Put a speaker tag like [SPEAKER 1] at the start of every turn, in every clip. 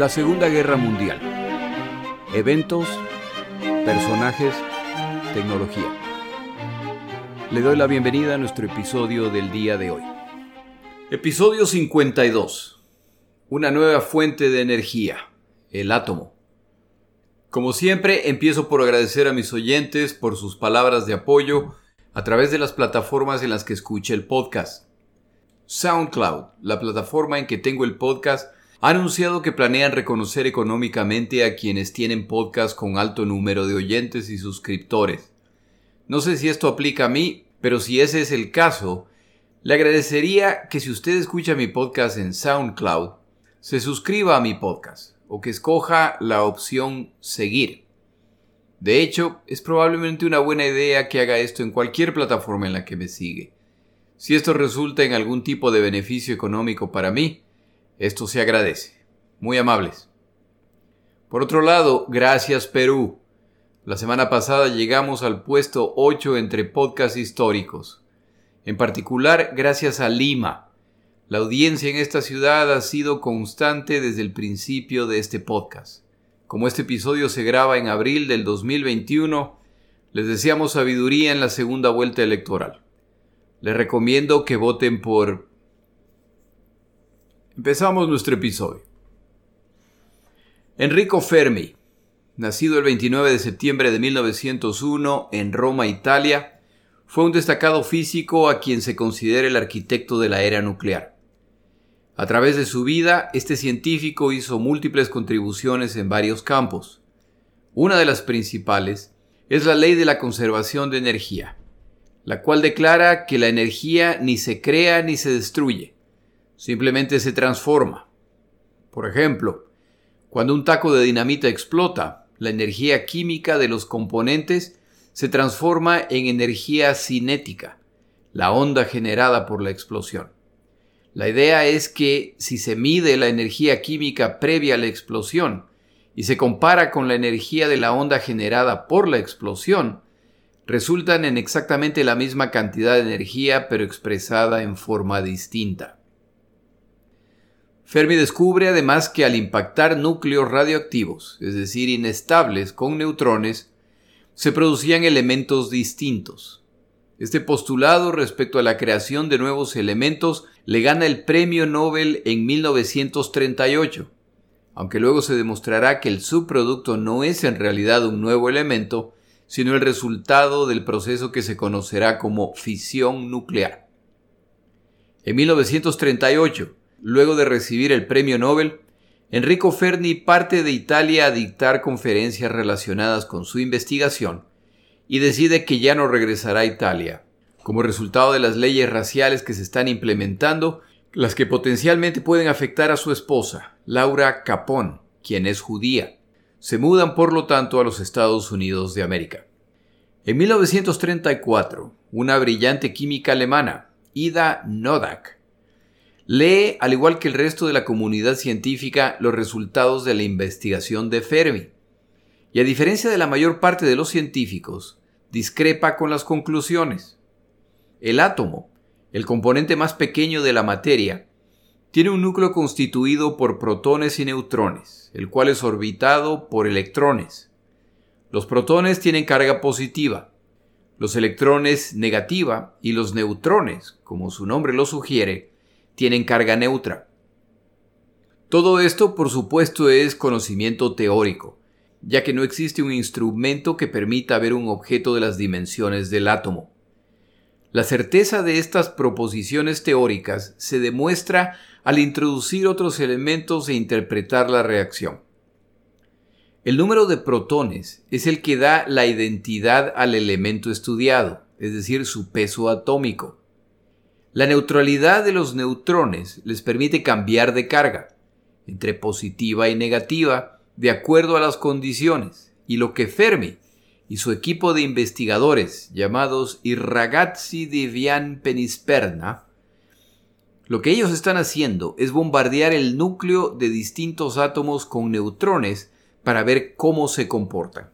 [SPEAKER 1] La Segunda Guerra Mundial. Eventos, personajes, tecnología. Le doy la bienvenida a nuestro episodio del día de hoy. Episodio 52. Una nueva fuente de energía, el átomo. Como siempre, empiezo por agradecer a mis oyentes por sus palabras de apoyo a través de las plataformas en las que escuche el podcast. SoundCloud, la plataforma en que tengo el podcast, ha anunciado que planean reconocer económicamente a quienes tienen podcast con alto número de oyentes y suscriptores. No sé si esto aplica a mí, pero si ese es el caso, le agradecería que si usted escucha mi podcast en SoundCloud, se suscriba a mi podcast o que escoja la opción seguir. De hecho, es probablemente una buena idea que haga esto en cualquier plataforma en la que me sigue. Si esto resulta en algún tipo de beneficio económico para mí, esto se agradece. Muy amables. Por otro lado, gracias Perú. La semana pasada llegamos al puesto 8 entre podcasts históricos. En particular, gracias a Lima, la audiencia en esta ciudad ha sido constante desde el principio de este podcast. Como este episodio se graba en abril del 2021, les deseamos sabiduría en la segunda vuelta electoral. Les recomiendo que voten por... Empezamos nuestro episodio. Enrico Fermi, nacido el 29 de septiembre de 1901 en Roma, Italia, fue un destacado físico a quien se considera el arquitecto de la era nuclear. A través de su vida, este científico hizo múltiples contribuciones en varios campos. Una de las principales es la ley de la conservación de energía, la cual declara que la energía ni se crea ni se destruye, simplemente se transforma. Por ejemplo, cuando un taco de dinamita explota, la energía química de los componentes se transforma en energía cinética, la onda generada por la explosión. La idea es que si se mide la energía química previa a la explosión y se compara con la energía de la onda generada por la explosión, resultan en exactamente la misma cantidad de energía pero expresada en forma distinta. Fermi descubre además que al impactar núcleos radioactivos, es decir, inestables con neutrones, se producían elementos distintos. Este postulado respecto a la creación de nuevos elementos le gana el premio Nobel en 1938, aunque luego se demostrará que el subproducto no es en realidad un nuevo elemento, sino el resultado del proceso que se conocerá como fisión nuclear. En 1938, luego de recibir el premio Nobel, Enrico Fermi parte de Italia a dictar conferencias relacionadas con su investigación y decide que ya no regresará a Italia, como resultado de las leyes raciales que se están implementando, las que potencialmente pueden afectar a su esposa, Laura Capón, quien es judía. Se mudan por lo tanto a los Estados Unidos de América. En 1934, una brillante química alemana, Ida Nodak, lee, al igual que el resto de la comunidad científica, los resultados de la investigación de Fermi. Y a diferencia de la mayor parte de los científicos, discrepa con las conclusiones. El átomo, el componente más pequeño de la materia, tiene un núcleo constituido por protones y neutrones, el cual es orbitado por electrones. Los protones tienen carga positiva, los electrones negativa y los neutrones, como su nombre lo sugiere, tienen carga neutra. Todo esto, por supuesto, es conocimiento teórico ya que no existe un instrumento que permita ver un objeto de las dimensiones del átomo. La certeza de estas proposiciones teóricas se demuestra al introducir otros elementos e interpretar la reacción. El número de protones es el que da la identidad al elemento estudiado, es decir, su peso atómico. La neutralidad de los neutrones les permite cambiar de carga, entre positiva y negativa, de acuerdo a las condiciones y lo que Fermi y su equipo de investigadores llamados I ragazzi di Vian Penisperna, lo que ellos están haciendo es bombardear el núcleo de distintos átomos con neutrones para ver cómo se comportan.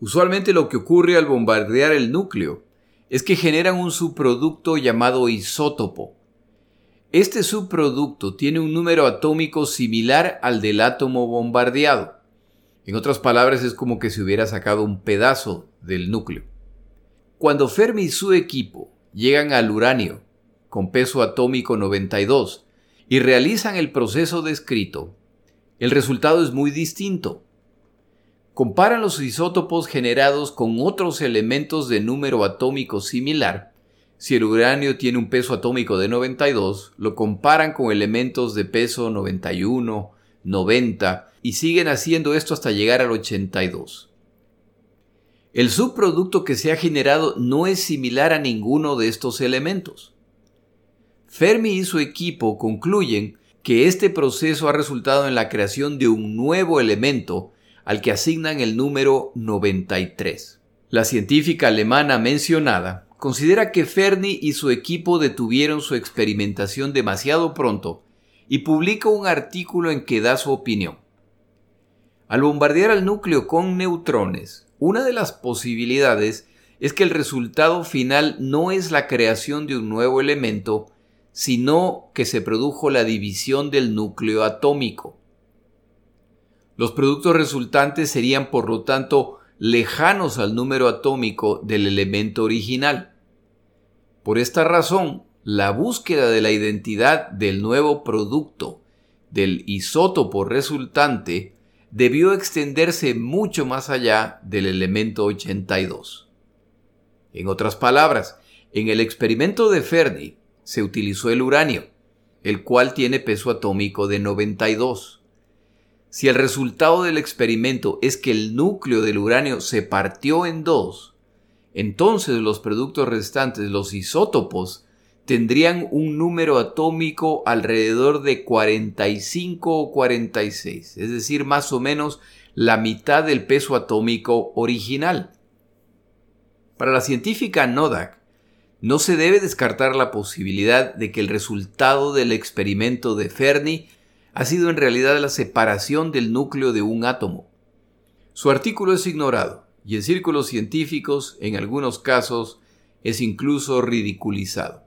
[SPEAKER 1] Usualmente lo que ocurre al bombardear el núcleo es que generan un subproducto llamado isótopo. Este subproducto tiene un número atómico similar al del átomo bombardeado. En otras palabras, es como que se hubiera sacado un pedazo del núcleo. Cuando Fermi y su equipo llegan al uranio, con peso atómico 92, y realizan el proceso descrito, el resultado es muy distinto. Comparan los isótopos generados con otros elementos de número atómico similar. Si el uranio tiene un peso atómico de 92, lo comparan con elementos de peso 91, 90 y siguen haciendo esto hasta llegar al 82. El subproducto que se ha generado no es similar a ninguno de estos elementos. Fermi y su equipo concluyen que este proceso ha resultado en la creación de un nuevo elemento al que asignan el número 93. La científica alemana mencionada considera que Fermi y su equipo detuvieron su experimentación demasiado pronto y publica un artículo en que da su opinión. Al bombardear al núcleo con neutrones, una de las posibilidades es que el resultado final no es la creación de un nuevo elemento, sino que se produjo la división del núcleo atómico. Los productos resultantes serían, por lo tanto, lejanos al número atómico del elemento original. Por esta razón, la búsqueda de la identidad del nuevo producto del isótopo resultante debió extenderse mucho más allá del elemento 82. En otras palabras, en el experimento de Fermi, se utilizó el uranio, el cual tiene peso atómico de 92. Si el resultado del experimento es que el núcleo del uranio se partió en dos, entonces los productos restantes, los isótopos, tendrían un número atómico alrededor de 45 o 46, es decir, más o menos la mitad del peso atómico original. Para la científica Nodak, no se debe descartar la posibilidad de que el resultado del experimento de Fermi ha sido en realidad la separación del núcleo de un átomo. Su artículo es ignorado y en círculos científicos, en algunos casos, es incluso ridiculizado.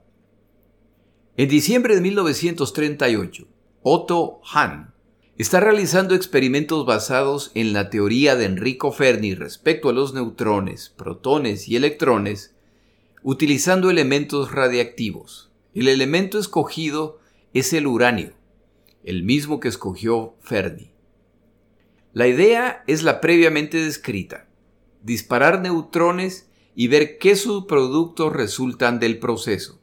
[SPEAKER 1] En diciembre de 1938, Otto Hahn está realizando experimentos basados en la teoría de Enrico Fermi respecto a los neutrones, protones y electrones utilizando elementos radiactivos. El elemento escogido es el uranio, el mismo que escogió Fermi. La idea es la previamente descrita, disparar neutrones y ver qué subproductos resultan del proceso.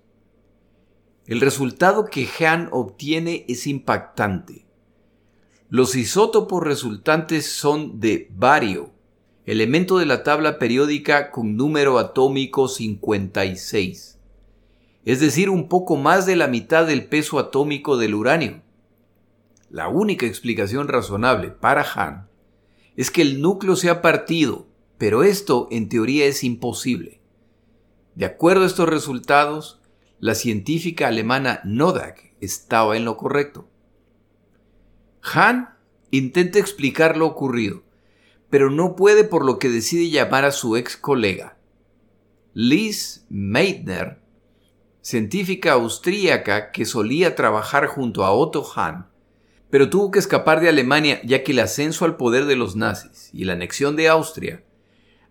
[SPEAKER 1] El resultado que Hahn obtiene es impactante. Los isótopos resultantes son de bario, elemento de la tabla periódica con número atómico 56, es decir, un poco más de la mitad del peso atómico del uranio. La única explicación razonable para Hahn es que el núcleo se ha partido, pero esto en teoría es imposible. De acuerdo a estos resultados, la científica alemana Nodak estaba en lo correcto. Hahn intenta explicar lo ocurrido, pero no puede por lo que decide llamar a su ex colega. Liz Meitner, científica austríaca que solía trabajar junto a Otto Hahn, pero tuvo que escapar de Alemania ya que el ascenso al poder de los nazis y la anexión de Austria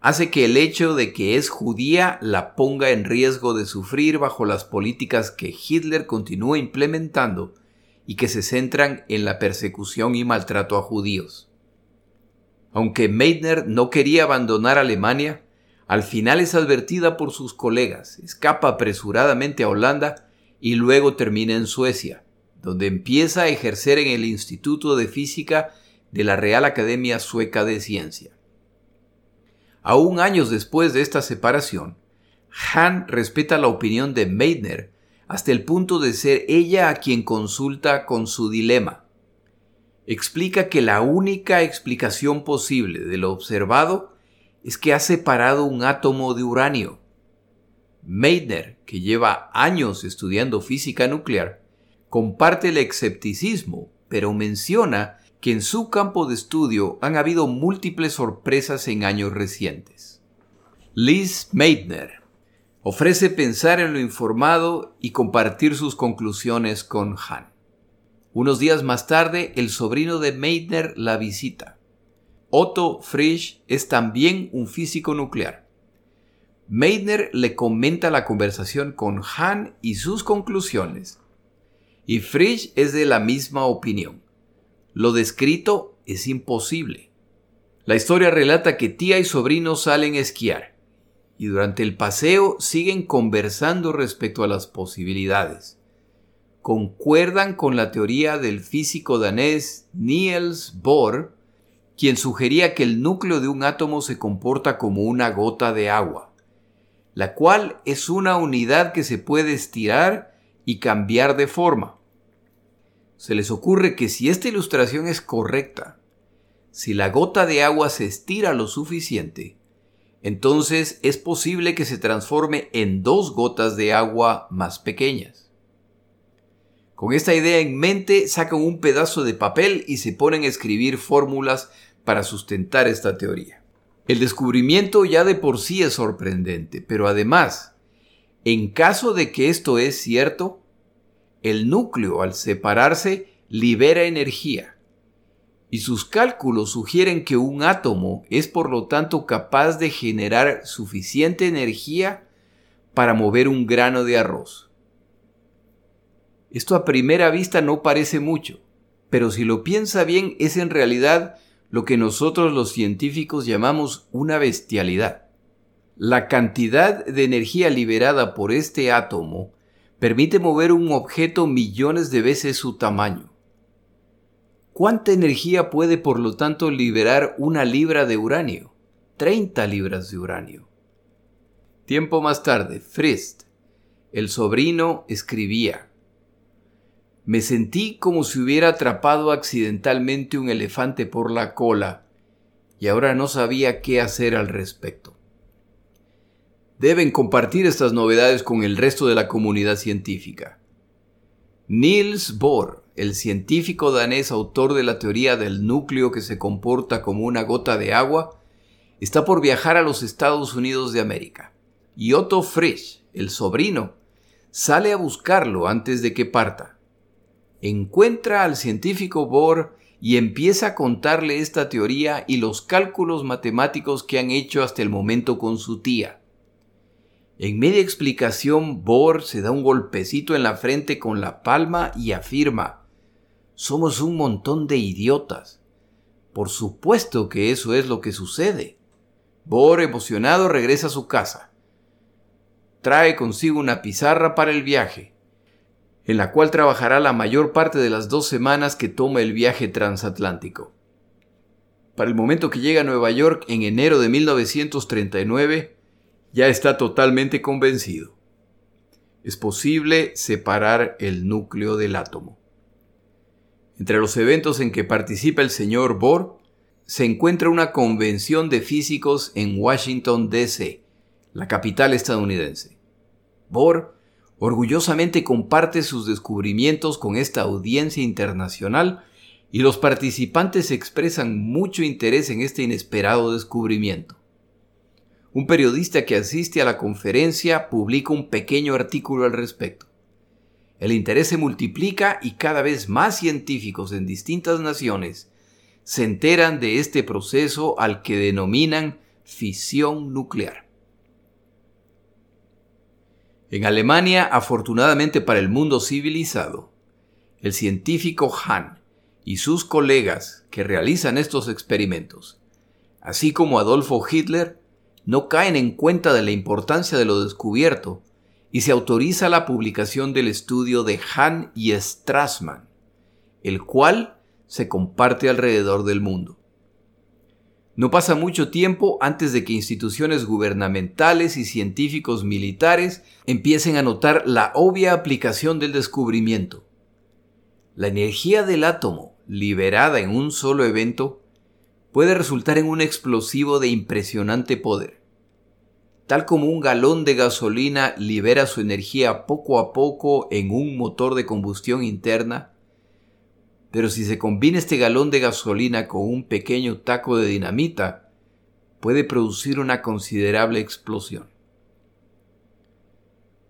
[SPEAKER 1] hace que el hecho de que es judía la ponga en riesgo de sufrir bajo las políticas que Hitler continúa implementando y que se centran en la persecución y maltrato a judíos. Aunque Meitner no quería abandonar Alemania, al final es advertida por sus colegas, escapa apresuradamente a Holanda y luego termina en Suecia, donde empieza a ejercer en el Instituto de Física de la Real Academia Sueca de Ciencia. Aún años después de esta separación, Hahn respeta la opinión de Meitner hasta el punto de ser ella a quien consulta con su dilema explica que la única explicación posible de lo observado es que ha separado un átomo de uranio. Meitner, que lleva años estudiando física nuclear, comparte el escepticismo, pero menciona que en su campo de estudio han habido múltiples sorpresas en años recientes. Liz Meitner Ofrece pensar en lo informado y compartir sus conclusiones con Han. Unos días más tarde, el sobrino de Meitner la visita. Otto Frisch es también un físico nuclear. Meitner le comenta la conversación con Han y sus conclusiones. Y Frisch es de la misma opinión. Lo descrito es imposible. La historia relata que tía y sobrino salen a esquiar y durante el paseo siguen conversando respecto a las posibilidades. Concuerdan con la teoría del físico danés Niels Bohr, quien sugería que el núcleo de un átomo se comporta como una gota de agua, la cual es una unidad que se puede estirar y cambiar de forma. Se les ocurre que si esta ilustración es correcta, si la gota de agua se estira lo suficiente, entonces es posible que se transforme en dos gotas de agua más pequeñas. Con esta idea en mente, sacan un pedazo de papel y se ponen a escribir fórmulas para sustentar esta teoría. El descubrimiento ya de por sí es sorprendente, pero además, en caso de que esto es cierto, el núcleo al separarse libera energía, y sus cálculos sugieren que un átomo es por lo tanto capaz de generar suficiente energía para mover un grano de arroz. Esto a primera vista no parece mucho, pero si lo piensa bien es en realidad lo que nosotros los científicos llamamos una bestialidad. La cantidad de energía liberada por este átomo permite mover un objeto millones de veces su tamaño. ¿Cuánta energía puede por lo tanto liberar una libra de uranio? 30 libras de uranio. Tiempo más tarde, Frist, el sobrino, escribía, Me sentí como si hubiera atrapado accidentalmente un elefante por la cola y ahora no sabía qué hacer al respecto. Deben compartir estas novedades con el resto de la comunidad científica. Niels Bohr, el científico danés autor de la teoría del núcleo que se comporta como una gota de agua, está por viajar a los Estados Unidos de América. Y Otto Frisch, el sobrino, sale a buscarlo antes de que parta. Encuentra al científico Bohr y empieza a contarle esta teoría y los cálculos matemáticos que han hecho hasta el momento con su tía. En media explicación, Bohr se da un golpecito en la frente con la palma y afirma, somos un montón de idiotas. Por supuesto que eso es lo que sucede. Bohr, emocionado, regresa a su casa. Trae consigo una pizarra para el viaje, en la cual trabajará la mayor parte de las dos semanas que toma el viaje transatlántico. Para el momento que llega a Nueva York en enero de 1939, ya está totalmente convencido. Es posible separar el núcleo del átomo. Entre los eventos en que participa el señor Bohr se encuentra una convención de físicos en Washington, D.C., la capital estadounidense. Bohr orgullosamente comparte sus descubrimientos con esta audiencia internacional y los participantes expresan mucho interés en este inesperado descubrimiento. Un periodista que asiste a la conferencia publica un pequeño artículo al respecto. El interés se multiplica y cada vez más científicos en distintas naciones se enteran de este proceso al que denominan fisión nuclear. En Alemania, afortunadamente para el mundo civilizado, el científico Hahn y sus colegas que realizan estos experimentos, así como Adolfo Hitler, no caen en cuenta de la importancia de lo descubierto y se autoriza la publicación del estudio de Hahn y Strassmann, el cual se comparte alrededor del mundo. No pasa mucho tiempo antes de que instituciones gubernamentales y científicos militares empiecen a notar la obvia aplicación del descubrimiento. La energía del átomo, liberada en un solo evento, puede resultar en un explosivo de impresionante poder tal como un galón de gasolina libera su energía poco a poco en un motor de combustión interna, pero si se combina este galón de gasolina con un pequeño taco de dinamita, puede producir una considerable explosión.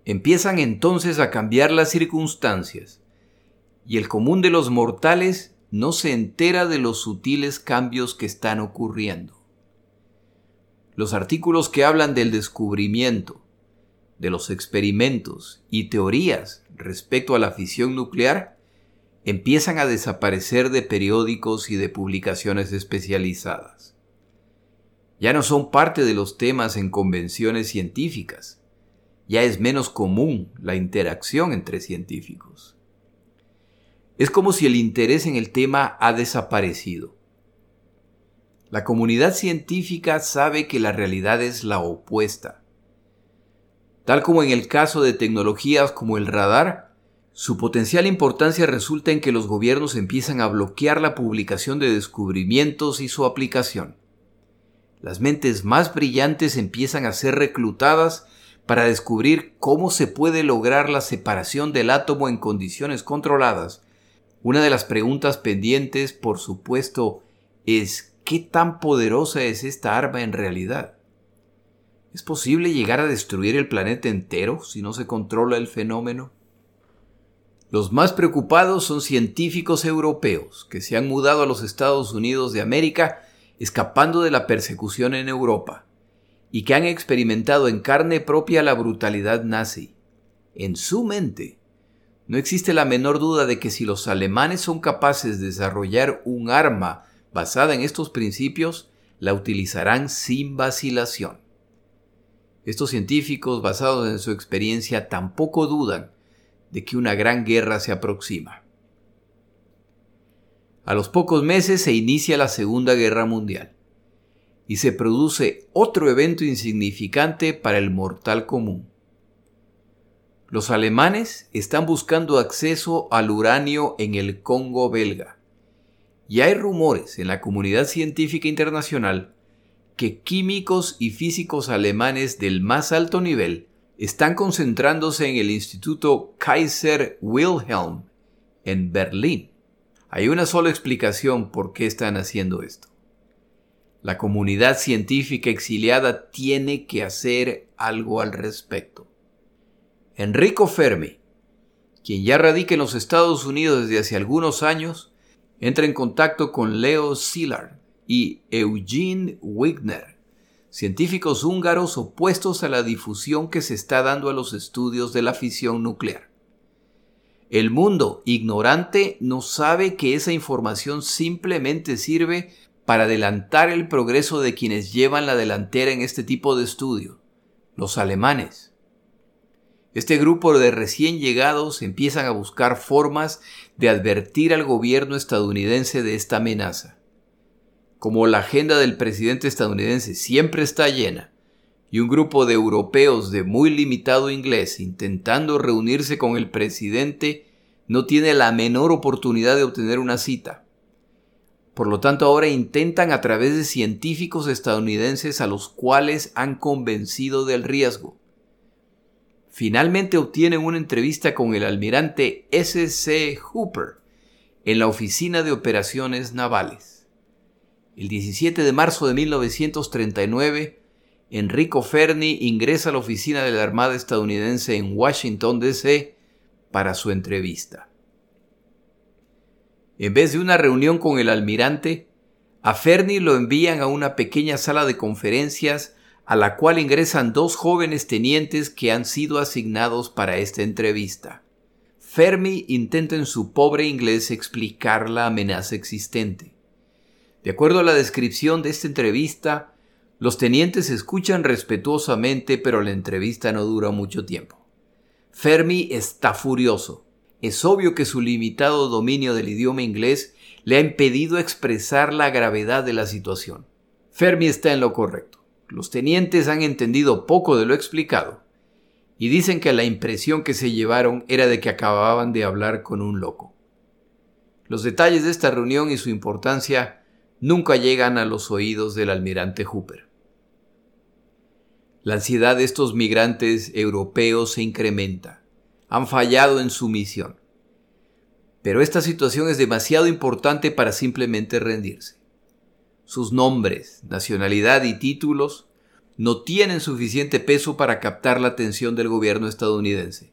[SPEAKER 1] Empiezan entonces a cambiar las circunstancias, y el común de los mortales no se entera de los sutiles cambios que están ocurriendo. Los artículos que hablan del descubrimiento, de los experimentos y teorías respecto a la fisión nuclear empiezan a desaparecer de periódicos y de publicaciones especializadas. Ya no son parte de los temas en convenciones científicas. Ya es menos común la interacción entre científicos. Es como si el interés en el tema ha desaparecido. La comunidad científica sabe que la realidad es la opuesta. Tal como en el caso de tecnologías como el radar, su potencial importancia resulta en que los gobiernos empiezan a bloquear la publicación de descubrimientos y su aplicación. Las mentes más brillantes empiezan a ser reclutadas para descubrir cómo se puede lograr la separación del átomo en condiciones controladas. Una de las preguntas pendientes, por supuesto, es ¿qué tan poderosa es esta arma en realidad? ¿Es posible llegar a destruir el planeta entero si no se controla el fenómeno? Los más preocupados son científicos europeos que se han mudado a los Estados Unidos de América escapando de la persecución en Europa y que han experimentado en carne propia la brutalidad nazi. En su mente, no existe la menor duda de que si los alemanes son capaces de desarrollar un arma basada en estos principios, la utilizarán sin vacilación. Estos científicos, basados en su experiencia, tampoco dudan de que una gran guerra se aproxima. A los pocos meses se inicia la Segunda Guerra Mundial y se produce otro evento insignificante para el mortal común. Los alemanes están buscando acceso al uranio en el Congo belga y hay rumores en la comunidad científica internacional que químicos y físicos alemanes del más alto nivel están concentrándose en el Instituto Kaiser Wilhelm en Berlín. Hay una sola explicación por qué están haciendo esto. La comunidad científica exiliada tiene que hacer algo al respecto. Enrico Fermi, quien ya radica en los Estados Unidos desde hace algunos años, entra en contacto con Leo Szilard y Eugene Wigner, científicos húngaros opuestos a la difusión que se está dando a los estudios de la fisión nuclear. El mundo ignorante no sabe que esa información simplemente sirve para adelantar el progreso de quienes llevan la delantera en este tipo de estudio, los alemanes. Este grupo de recién llegados empiezan a buscar formas de advertir al gobierno estadounidense de esta amenaza como la agenda del presidente estadounidense siempre está llena, y un grupo de europeos de muy limitado inglés intentando reunirse con el presidente no tiene la menor oportunidad de obtener una cita. Por lo tanto, ahora intentan a través de científicos estadounidenses a los cuales han convencido del riesgo. Finalmente obtienen una entrevista con el almirante S. C. Hooper en la Oficina de Operaciones Navales. El 17 de marzo de 1939, Enrico Ferni ingresa a la oficina de la Armada estadounidense en Washington, D.C. para su entrevista. En vez de una reunión con el almirante, a Ferni lo envían a una pequeña sala de conferencias a la cual ingresan dos jóvenes tenientes que han sido asignados para esta entrevista. Fermi intenta en su pobre inglés explicar la amenaza existente. De acuerdo a la descripción de esta entrevista, los tenientes escuchan respetuosamente, pero la entrevista no dura mucho tiempo. Fermi está furioso. Es obvio que su limitado dominio del idioma inglés le ha impedido expresar la gravedad de la situación. Fermi está en lo correcto. Los tenientes han entendido poco de lo explicado y dicen que la impresión que se llevaron era de que acababan de hablar con un loco. Los detalles de esta reunión y su importancia nunca llegan a los oídos del almirante Hooper. La ansiedad de estos migrantes europeos se incrementa. Han fallado en su misión. Pero esta situación es demasiado importante para simplemente rendirse. Sus nombres, nacionalidad y títulos no tienen suficiente peso para captar la atención del gobierno estadounidense.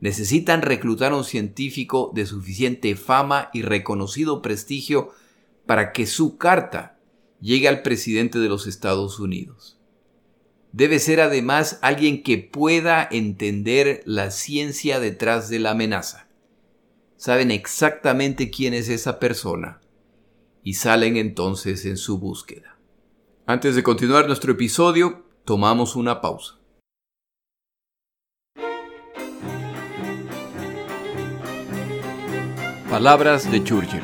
[SPEAKER 1] Necesitan reclutar a un científico de suficiente fama y reconocido prestigio para que su carta llegue al presidente de los Estados Unidos. Debe ser además alguien que pueda entender la ciencia detrás de la amenaza. Saben exactamente quién es esa persona y salen entonces en su búsqueda. Antes de continuar nuestro episodio, Tomamos una pausa. Palabras de Churchill.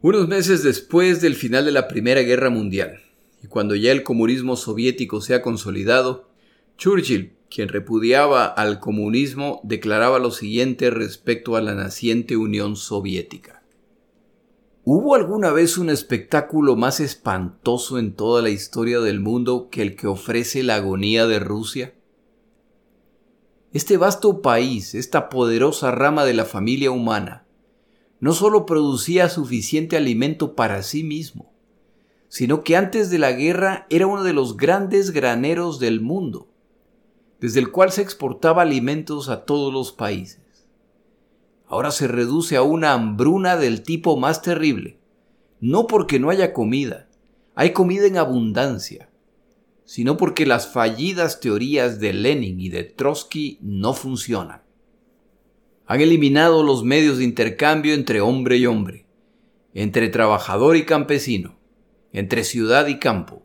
[SPEAKER 1] Unos meses después del final de la Primera Guerra Mundial, y cuando ya el comunismo soviético se ha consolidado, Churchill, quien repudiaba al comunismo, declaraba lo siguiente respecto a la naciente Unión Soviética. ¿Hubo alguna vez un espectáculo más espantoso en toda la historia del mundo que el que ofrece la agonía de Rusia? Este vasto país, esta poderosa rama de la familia humana, no solo producía suficiente alimento para sí mismo, sino que antes de la guerra era uno de los grandes graneros del mundo, desde el cual se exportaba alimentos a todos los países ahora se reduce a una hambruna del tipo más terrible. No porque no haya comida, hay comida en abundancia, sino porque las fallidas teorías de Lenin y de Trotsky no funcionan. Han eliminado los medios de intercambio entre hombre y hombre, entre trabajador y campesino, entre ciudad y campo,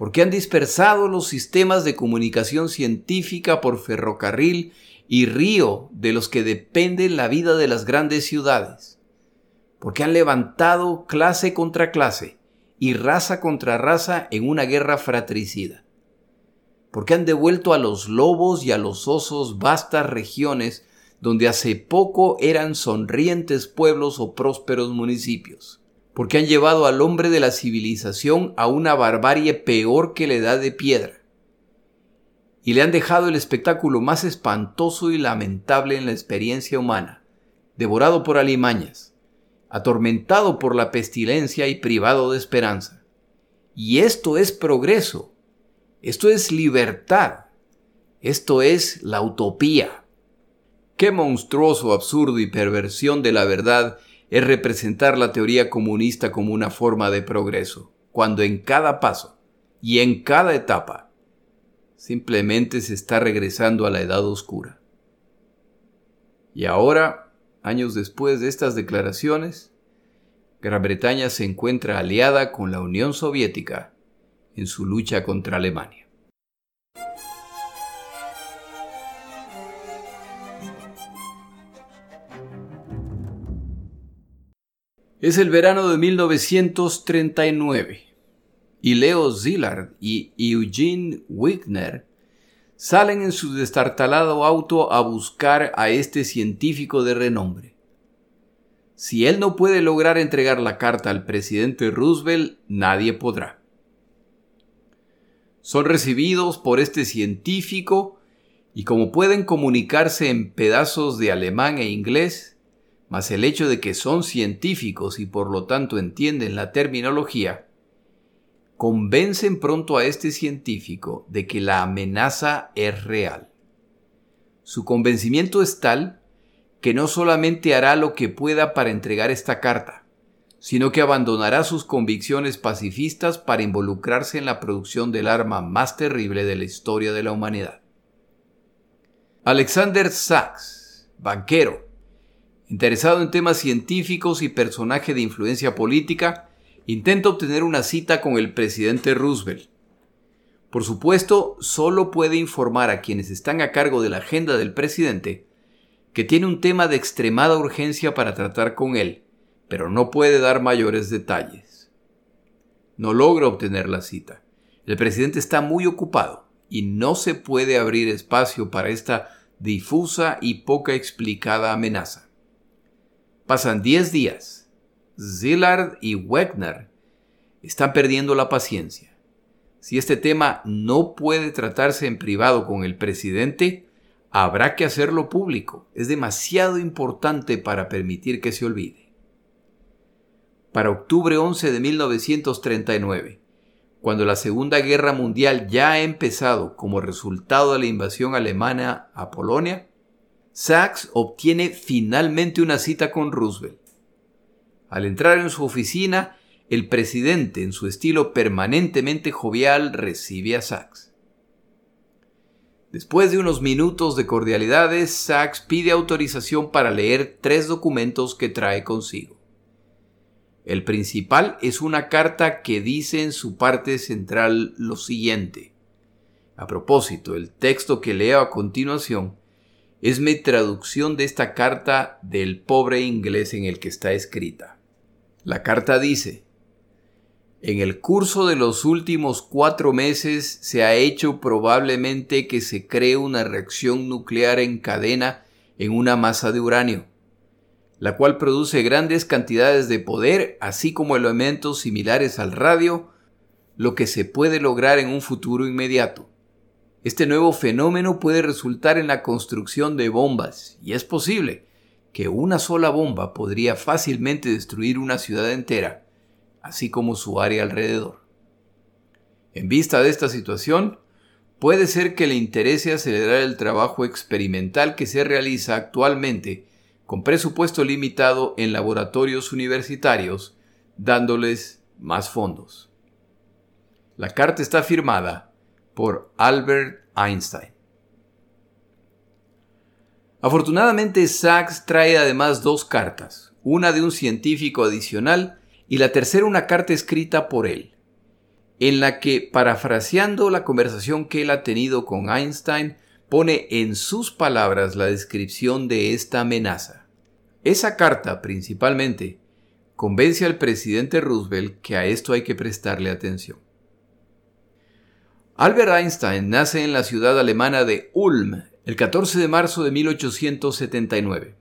[SPEAKER 1] porque han dispersado los sistemas de comunicación científica por ferrocarril y río de los que depende la vida de las grandes ciudades, porque han levantado clase contra clase y raza contra raza en una guerra fratricida, porque han devuelto a los lobos y a los osos vastas regiones donde hace poco eran sonrientes pueblos o prósperos municipios, porque han llevado al hombre de la civilización a una barbarie peor que la edad de piedra, y le han dejado el espectáculo más espantoso y lamentable en la experiencia humana, devorado por alimañas, atormentado por la pestilencia y privado de esperanza. Y esto es progreso, esto es libertad, esto es la utopía. Qué monstruoso absurdo y perversión de la verdad es representar la teoría comunista como una forma de progreso, cuando en cada paso y en cada etapa simplemente se está regresando a la edad oscura. Y ahora, años después de estas declaraciones, Gran Bretaña se encuentra aliada con la Unión Soviética en su lucha contra Alemania. Es el verano de 1939 y Leo Szilard y Eugene Wigner salen en su destartalado auto a buscar a este científico de renombre. Si él no puede lograr entregar la carta al presidente Roosevelt, nadie podrá. Son recibidos por este científico y como pueden comunicarse en pedazos de alemán e inglés, más el hecho de que son científicos y por lo tanto entienden la terminología, convencen pronto a este científico de que la amenaza es real. Su convencimiento es tal que no solamente hará lo que pueda para entregar esta carta, sino que abandonará sus convicciones pacifistas para involucrarse en la producción del arma más terrible de la historia de la humanidad. Alexander Sachs, banquero, interesado en temas científicos y personaje de influencia política, intenta obtener una cita con el presidente Roosevelt. Por supuesto, solo puede informar a quienes están a cargo de la agenda del presidente que tiene un tema de extremada urgencia para tratar con él, pero no puede dar mayores detalles. No logra obtener la cita. El presidente está muy ocupado y no se puede abrir espacio para esta difusa y poca explicada amenaza. Pasan diez días Zillard y Wegner están perdiendo la paciencia. Si este tema no puede tratarse en privado con el presidente, habrá que hacerlo público. Es demasiado importante para permitir que se olvide. para octubre 11 de 1939, cuando la Segunda Guerra Mundial ya ha empezado como resultado de la invasión alemana a Polonia, Sachs obtiene finalmente una cita con Roosevelt. Al entrar en su oficina, el presidente, en su estilo permanentemente jovial, recibe a Sachs. Después de unos minutos de cordialidades, Sachs pide autorización para leer tres documentos que trae consigo. El principal es una carta que dice en su parte central lo siguiente. A propósito, el texto que leo a continuación es mi traducción de esta carta del pobre inglés en el que está escrita. La carta dice, en el curso de los últimos cuatro meses se ha hecho probablemente que se cree una reacción nuclear en cadena en una masa de uranio, la cual produce grandes cantidades de poder, así como elementos similares al radio, lo que se puede lograr en un futuro inmediato. Este nuevo fenómeno puede resultar en la construcción de bombas, y es posible que una sola bomba podría fácilmente destruir una ciudad entera, así como su área alrededor. En vista de esta situación, puede ser que le interese acelerar el trabajo experimental que se realiza actualmente con presupuesto limitado en laboratorios universitarios, dándoles más fondos. La carta está firmada por Albert Einstein. Afortunadamente, Sachs trae además dos cartas, una de un científico adicional y la tercera una carta escrita por él, en la que, parafraseando la conversación que él ha tenido con Einstein, pone en sus palabras la descripción de esta amenaza. Esa carta, principalmente, convence al presidente Roosevelt que a esto hay que prestarle atención. Albert Einstein nace en la ciudad alemana de Ulm el 14 de marzo de 1879.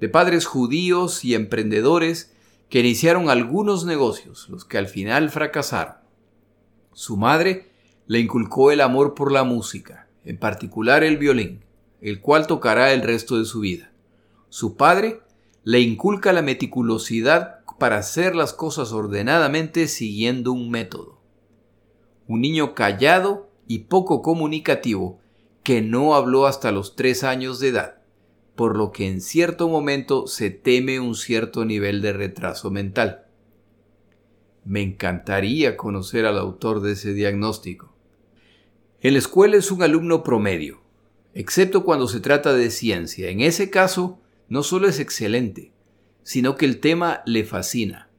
[SPEAKER 1] De padres judíos y emprendedores que iniciaron algunos negocios, los que al final fracasaron. Su madre le inculcó el amor por la música, en particular el violín, el cual tocará el resto de su vida. Su padre le inculca la meticulosidad para hacer las cosas ordenadamente siguiendo un método un niño callado y poco comunicativo que no habló hasta los tres años de edad, por lo que en cierto momento se teme un cierto nivel de retraso mental. Me encantaría conocer al autor de ese diagnóstico. En la escuela es un alumno promedio, excepto cuando se trata de ciencia. En ese caso, no solo es excelente, sino que el tema le fascina.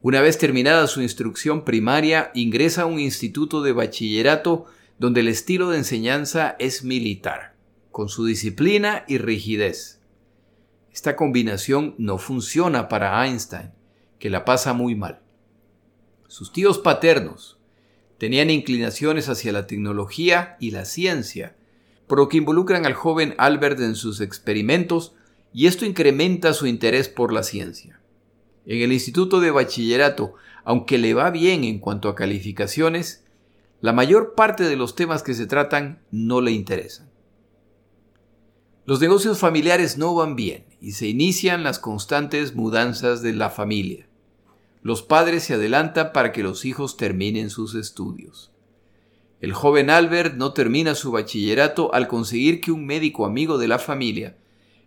[SPEAKER 1] Una vez terminada su instrucción primaria, ingresa a un instituto de bachillerato donde el estilo de enseñanza es militar, con su disciplina y rigidez. Esta combinación no funciona para Einstein, que la pasa muy mal. Sus tíos paternos tenían inclinaciones hacia la tecnología y la ciencia, por lo que involucran al joven Albert en sus experimentos y esto incrementa su interés por la ciencia. En el instituto de bachillerato, aunque le va bien en cuanto a calificaciones, la mayor parte de los temas que se tratan no le interesan. Los negocios familiares no van bien y se inician las constantes mudanzas de la familia. Los padres se adelantan para que los hijos terminen sus estudios. El joven Albert no termina su bachillerato al conseguir que un médico amigo de la familia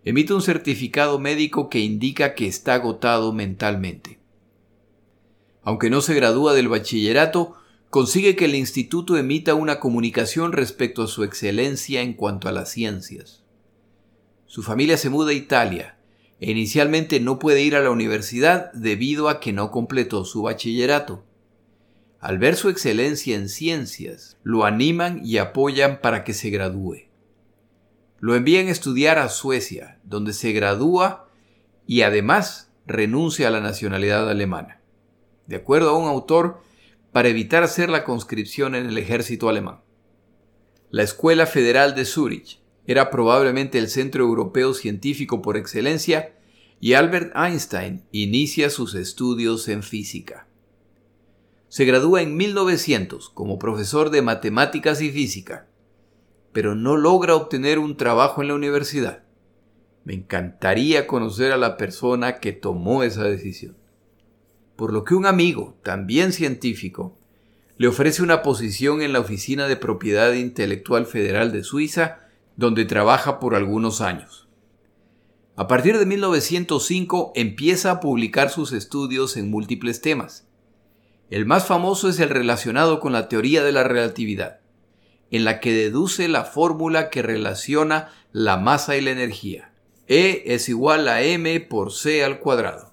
[SPEAKER 1] emite un certificado médico que indica que está agotado mentalmente. Aunque no se gradúa del bachillerato, consigue que el instituto emita una comunicación respecto a su excelencia en cuanto a las ciencias. Su familia se muda a Italia e inicialmente no puede ir a la universidad debido a que no completó su bachillerato. Al ver su excelencia en ciencias, lo animan y apoyan para que se gradúe. Lo envían a estudiar a Suecia, donde se gradúa y además renuncia a la nacionalidad alemana. De acuerdo a un autor, para evitar hacer la conscripción en el ejército alemán. La Escuela Federal de Zúrich era probablemente el centro europeo científico por excelencia y Albert Einstein inicia sus estudios en física. Se gradúa en 1900 como profesor de matemáticas y física pero no logra obtener un trabajo en la universidad. Me encantaría conocer a la persona que tomó esa decisión. por lo que un amigo, también científico, le ofrece una posición en la Oficina de Propiedad Intelectual Federal de Suiza, donde trabaja por algunos años. A partir de 1905 empieza a publicar sus estudios en múltiples temas. El más famoso es el relacionado con la teoría de la relatividad, en la que deduce la fórmula que relaciona la masa y la energía. E es igual a m por c al cuadrado.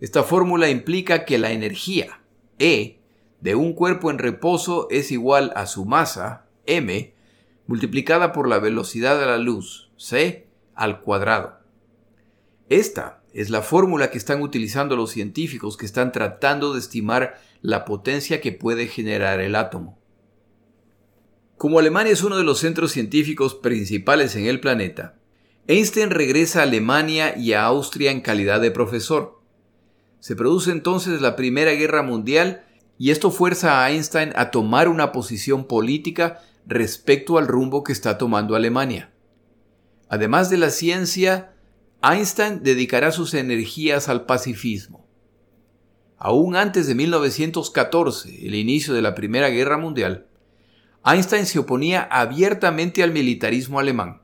[SPEAKER 1] Esta fórmula implica que la energía E de un cuerpo en reposo es igual a su masa, m, multiplicada por la velocidad de la luz, c, al cuadrado. Esta es la fórmula que están utilizando los científicos que están tratando de estimar la potencia que puede generar el átomo. Como Alemania es uno de los centros científicos principales en el planeta, Einstein regresa a Alemania y a Austria en calidad de profesor. Se produce entonces la Primera Guerra Mundial y esto fuerza a Einstein a tomar una posición política respecto al rumbo que está tomando Alemania. Además de la ciencia, Einstein dedicará sus energías al pacifismo. Aún antes de 1914, el inicio de la Primera Guerra Mundial, Einstein se oponía abiertamente al militarismo alemán,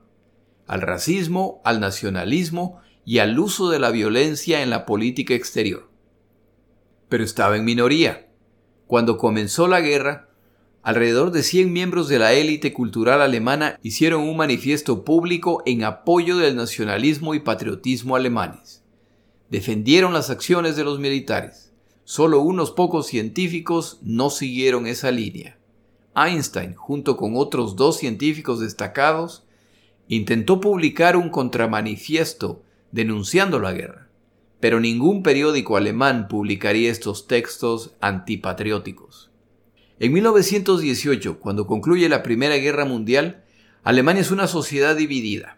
[SPEAKER 1] al racismo, al nacionalismo y al uso de la violencia en la política exterior. Pero estaba en minoría. Cuando comenzó la guerra, alrededor de 100 miembros de la élite cultural alemana hicieron un manifiesto público en apoyo del nacionalismo y patriotismo alemanes. Defendieron las acciones de los militares. Solo unos pocos científicos no siguieron esa línea. Einstein, junto con otros dos científicos destacados, intentó publicar un contramanifiesto denunciando la guerra, pero ningún periódico alemán publicaría estos textos antipatrióticos. En 1918, cuando concluye la Primera Guerra Mundial, Alemania es una sociedad dividida.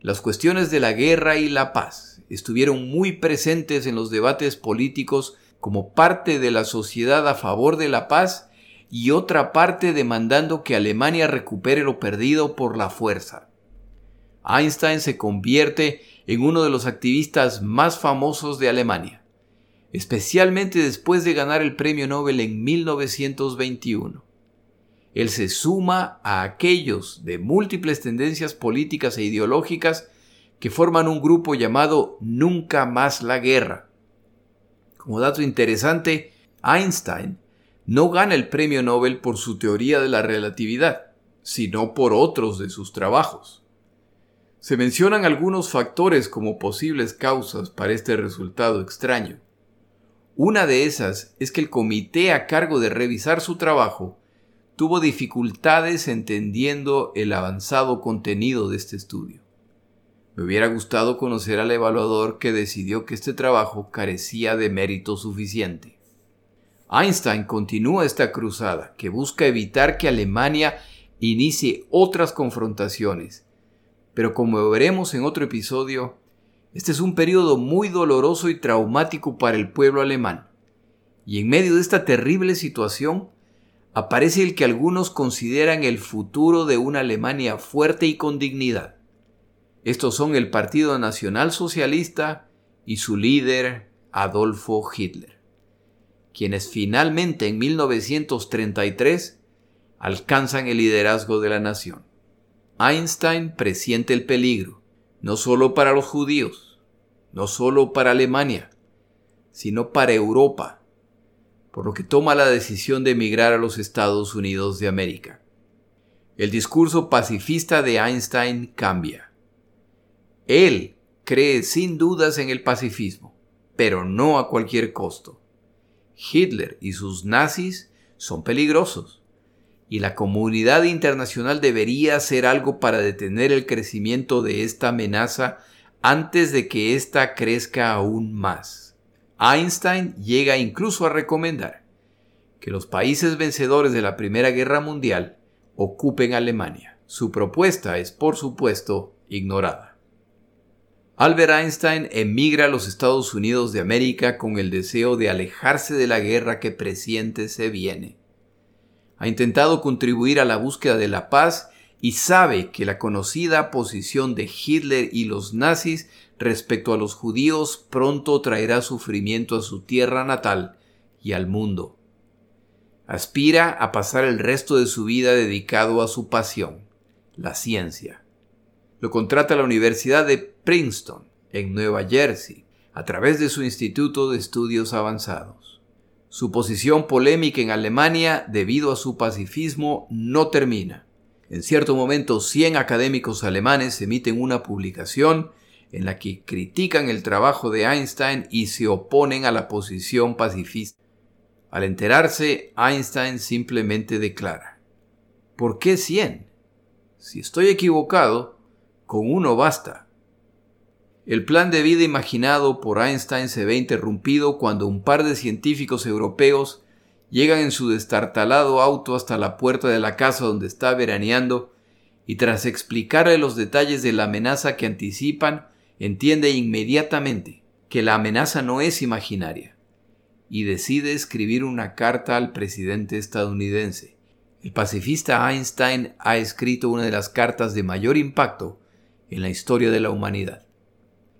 [SPEAKER 1] Las cuestiones de la guerra y la paz estuvieron muy presentes en los debates políticos como parte de la sociedad a favor de la paz y otra parte demandando que Alemania recupere lo perdido por la fuerza. Einstein se convierte en uno de los activistas más famosos de Alemania, especialmente después de ganar el Premio Nobel en 1921. Él se suma a aquellos de múltiples tendencias políticas e ideológicas que forman un grupo llamado Nunca más la guerra. Como dato interesante, Einstein no gana el premio Nobel por su teoría de la relatividad, sino por otros de sus trabajos. Se mencionan algunos factores como posibles causas para este resultado extraño. Una de esas es que el comité a cargo de revisar su trabajo tuvo dificultades entendiendo el avanzado contenido de este estudio. Me hubiera gustado conocer al evaluador que decidió que este trabajo carecía de mérito suficiente. Einstein continúa esta cruzada que busca evitar que Alemania inicie otras confrontaciones. Pero como veremos en otro episodio, este es un periodo muy doloroso y traumático para el pueblo alemán. Y en medio de esta terrible situación, aparece el que algunos consideran el futuro de una Alemania fuerte y con dignidad. Estos son el Partido Nacional Socialista y su líder, Adolfo Hitler quienes finalmente en 1933 alcanzan el liderazgo de la nación. Einstein presiente el peligro, no solo para los judíos, no solo para Alemania, sino para Europa, por lo que toma la decisión de emigrar a los Estados Unidos de América. El discurso pacifista de Einstein cambia. Él cree sin dudas en el pacifismo, pero no a cualquier costo. Hitler y sus nazis son peligrosos y la comunidad internacional debería hacer algo para detener el crecimiento de esta amenaza antes de que ésta crezca aún más. Einstein llega incluso a recomendar que los países vencedores de la Primera Guerra Mundial ocupen Alemania. Su propuesta es, por supuesto, ignorada. Albert Einstein emigra a los Estados Unidos de América con el deseo de alejarse de la guerra que presiente se viene. Ha intentado contribuir a la búsqueda de la paz y sabe que la conocida posición de Hitler y los nazis respecto a los judíos pronto traerá sufrimiento a su tierra natal y al mundo. Aspira a pasar el resto de su vida dedicado a su pasión, la ciencia. Lo contrata la Universidad de Princeton, en Nueva Jersey, a través de su Instituto de Estudios Avanzados. Su posición polémica en Alemania, debido a su pacifismo, no termina. En cierto momento, 100 académicos alemanes emiten una publicación en la que critican el trabajo de Einstein y se oponen a la posición pacifista. Al enterarse, Einstein simplemente declara, ¿por qué 100? Si estoy equivocado, con uno basta. El plan de vida imaginado por Einstein se ve interrumpido cuando un par de científicos europeos llegan en su destartalado auto hasta la puerta de la casa donde está veraneando y tras explicarle los detalles de la amenaza que anticipan, entiende inmediatamente que la amenaza no es imaginaria y decide escribir una carta al presidente estadounidense. El pacifista Einstein ha escrito una de las cartas de mayor impacto en la historia de la humanidad.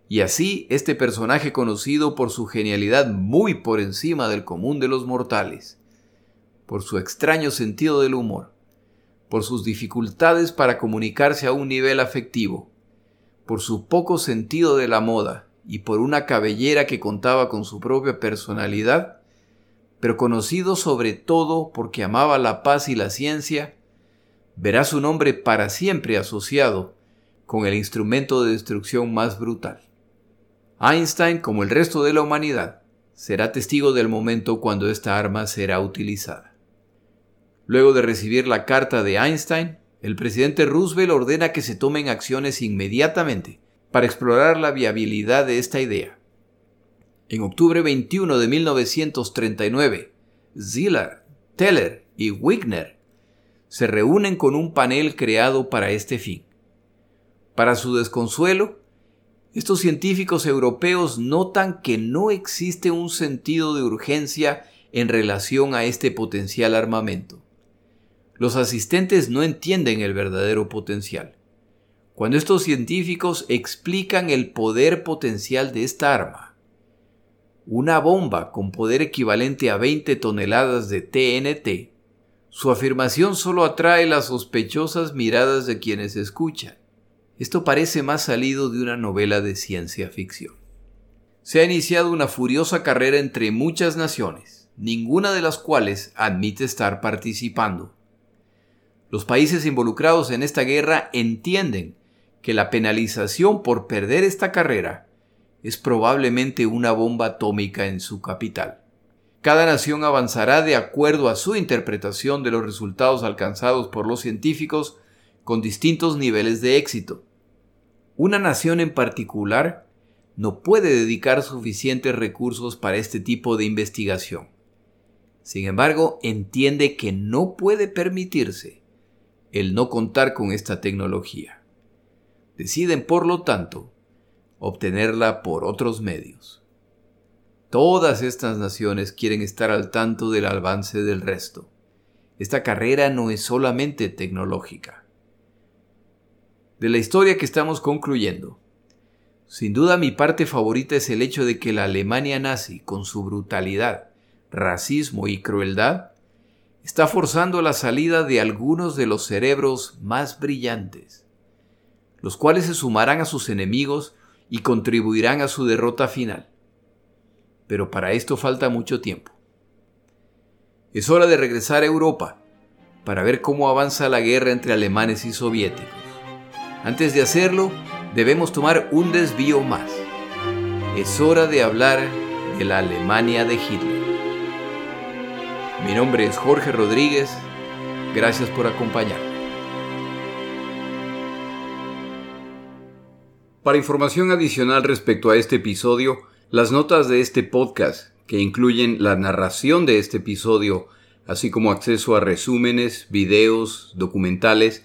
[SPEAKER 1] Y así este personaje conocido por su genialidad muy por encima del común de los mortales, por su extraño sentido del humor, por sus dificultades para comunicarse a un nivel afectivo, por su poco sentido de la moda y por una cabellera que contaba con su propia personalidad, pero conocido sobre todo porque amaba la paz y la ciencia, verá su nombre para siempre asociado con el instrumento de destrucción más brutal. Einstein, como el resto de la humanidad, será testigo del momento cuando esta arma será utilizada. Luego de recibir la carta de Einstein, el presidente Roosevelt ordena que se tomen acciones inmediatamente para explorar la viabilidad de esta idea. En octubre 21 de 1939, Ziller, Teller y Wigner se reúnen con un panel creado para este fin. Para su desconsuelo, estos científicos europeos notan que no existe un sentido de urgencia en relación a este potencial armamento los asistentes no entienden el verdadero potencial. Cuando estos científicos explican el poder potencial de esta arma, una bomba con poder equivalente a 20 toneladas de TNT, su afirmación solo atrae las sospechosas miradas de quienes escuchan. Esto parece más salido de una novela de ciencia ficción. Se ha iniciado una furiosa carrera entre muchas naciones, ninguna de las cuales admite estar participando. Los países involucrados en esta guerra entienden que la penalización por perder esta carrera es probablemente una bomba atómica en su capital. Cada nación avanzará de acuerdo a su interpretación de los resultados alcanzados por los científicos con distintos niveles de éxito. Una nación en particular no puede dedicar suficientes recursos para este tipo de investigación. Sin embargo, entiende que no puede permitirse el no contar con esta tecnología. Deciden, por lo tanto, obtenerla por otros medios. Todas estas naciones quieren estar al tanto del avance del resto. Esta carrera no es solamente tecnológica. De la historia que estamos concluyendo, sin duda mi parte favorita es el hecho de que la Alemania nazi, con su brutalidad, racismo y crueldad, está forzando la salida de algunos de los cerebros más brillantes, los cuales se sumarán a sus enemigos y contribuirán a su derrota final. Pero para esto falta mucho tiempo. Es hora de regresar a Europa para ver cómo avanza la guerra entre alemanes y soviéticos. Antes de hacerlo, debemos tomar un desvío más. Es hora de hablar de la Alemania de Hitler. Mi nombre es Jorge Rodríguez. Gracias por acompañarme. Para información adicional respecto a este episodio, las notas de este podcast, que incluyen la narración de este episodio, así como acceso a resúmenes, videos, documentales